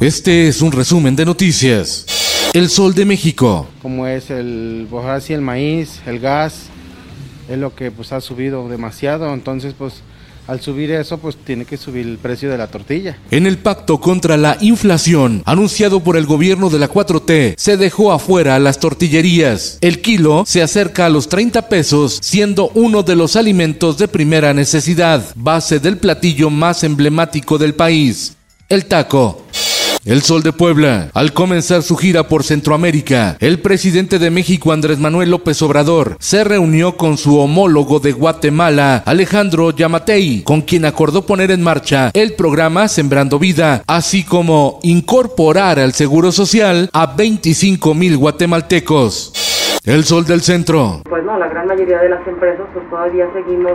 Este es un resumen de noticias. El Sol de México. Como es el, sí, el maíz, el gas, es lo que pues ha subido demasiado, entonces pues al subir eso, pues tiene que subir el precio de la tortilla. En el pacto contra la inflación anunciado por el gobierno de la 4T, se dejó afuera a las tortillerías. El kilo se acerca a los 30 pesos, siendo uno de los alimentos de primera necesidad, base del platillo más emblemático del país, el taco. El Sol de Puebla. Al comenzar su gira por Centroamérica, el presidente de México Andrés Manuel López Obrador se reunió con su homólogo de Guatemala, Alejandro Yamatei, con quien acordó poner en marcha el programa Sembrando Vida, así como incorporar al Seguro Social a 25 mil guatemaltecos. El Sol del Centro. Pues no, la gran mayoría de las empresas pues todavía seguimos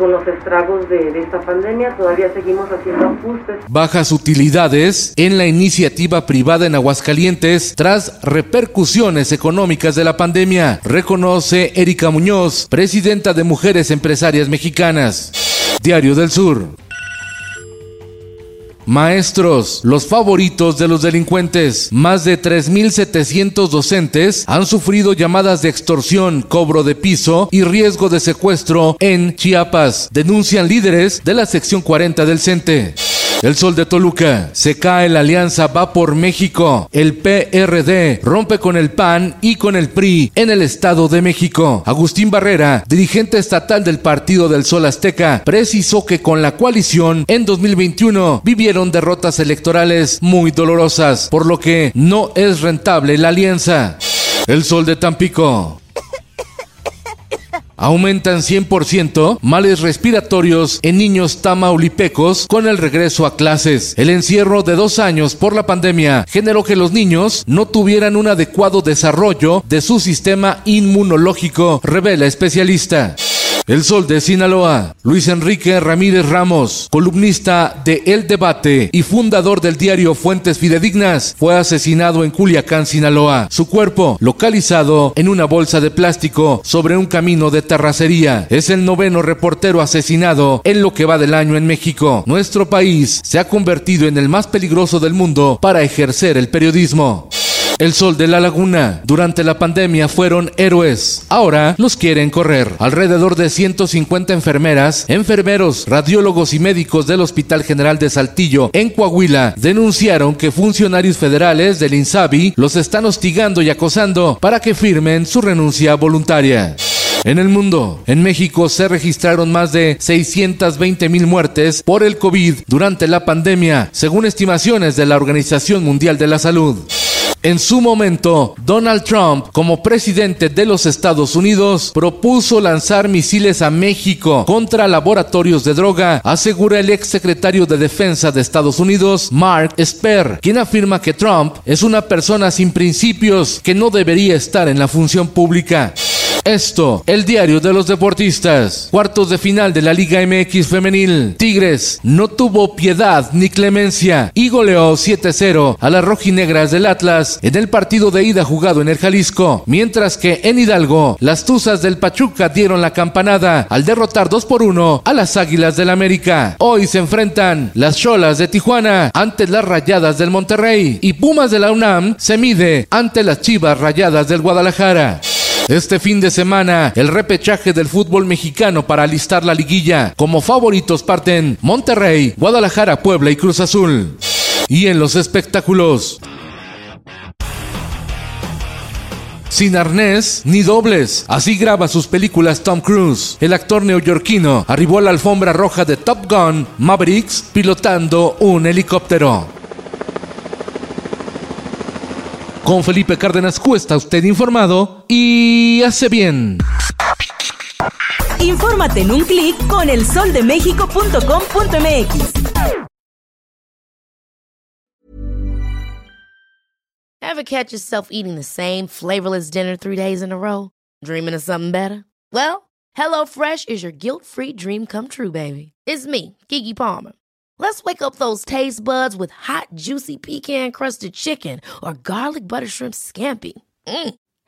con los estragos de, esta pandemia, todavía seguimos haciendo ajustes. Bajas utilidades en la iniciativa privada en Aguascalientes tras repercusiones económicas de la pandemia, reconoce Erika Muñoz, presidenta de Mujeres Empresarias Mexicanas. Diario del Sur. Maestros, los favoritos de los delincuentes. Más de 3.700 docentes han sufrido llamadas de extorsión, cobro de piso y riesgo de secuestro en Chiapas. Denuncian líderes de la sección 40 del CENTE. El Sol de Toluca. Se cae la alianza Va por México. El PRD rompe con el PAN y con el PRI en el Estado de México. Agustín Barrera, dirigente estatal del Partido del Sol Azteca, precisó que con la coalición en 2021 vivieron derrotas electorales muy dolorosas, por lo que no es rentable la alianza. El Sol de Tampico. Aumentan 100% males respiratorios en niños tamaulipecos con el regreso a clases. El encierro de dos años por la pandemia generó que los niños no tuvieran un adecuado desarrollo de su sistema inmunológico, revela especialista. El Sol de Sinaloa. Luis Enrique Ramírez Ramos, columnista de El Debate y fundador del diario Fuentes Fidedignas, fue asesinado en Culiacán, Sinaloa. Su cuerpo, localizado en una bolsa de plástico sobre un camino de terracería, es el noveno reportero asesinado en lo que va del año en México. Nuestro país se ha convertido en el más peligroso del mundo para ejercer el periodismo. El Sol de la Laguna. Durante la pandemia fueron héroes. Ahora los quieren correr. Alrededor de 150 enfermeras, enfermeros, radiólogos y médicos del Hospital General de Saltillo en Coahuila denunciaron que funcionarios federales del INSABI los están hostigando y acosando para que firmen su renuncia voluntaria. En el mundo, en México se registraron más de 620 mil muertes por el COVID durante la pandemia, según estimaciones de la Organización Mundial de la Salud. En su momento, Donald Trump, como presidente de los Estados Unidos, propuso lanzar misiles a México contra laboratorios de droga, asegura el ex secretario de Defensa de Estados Unidos, Mark Esper, quien afirma que Trump es una persona sin principios que no debería estar en la función pública. Esto, el diario de los deportistas. Cuartos de final de la Liga MX femenil. Tigres no tuvo piedad ni clemencia y goleó 7-0 a las rojinegras del Atlas en el partido de ida jugado en el Jalisco. Mientras que en Hidalgo, las Tuzas del Pachuca dieron la campanada al derrotar 2 por 1 a las Águilas del América. Hoy se enfrentan las Cholas de Tijuana ante las Rayadas del Monterrey y Pumas de la UNAM se mide ante las Chivas Rayadas del Guadalajara. Este fin de semana, el repechaje del fútbol mexicano para alistar la liguilla. Como favoritos parten Monterrey, Guadalajara, Puebla y Cruz Azul. Y en los espectáculos. Sin arnés ni dobles. Así graba sus películas Tom Cruise. El actor neoyorquino arribó a la alfombra roja de Top Gun Mavericks pilotando un helicóptero. Con Felipe Cárdenas Cuesta, usted informado y hace bien. Infórmate en un clic con elsoldemexico.com.mx. Ever catch yourself eating the same flavorless dinner three days in a row? Dreaming of something better? Well, HelloFresh is your guilt-free dream come true, baby. It's me, Kiki Palmer. Let's wake up those taste buds with hot, juicy pecan-crusted chicken or garlic butter shrimp scampi. Mm.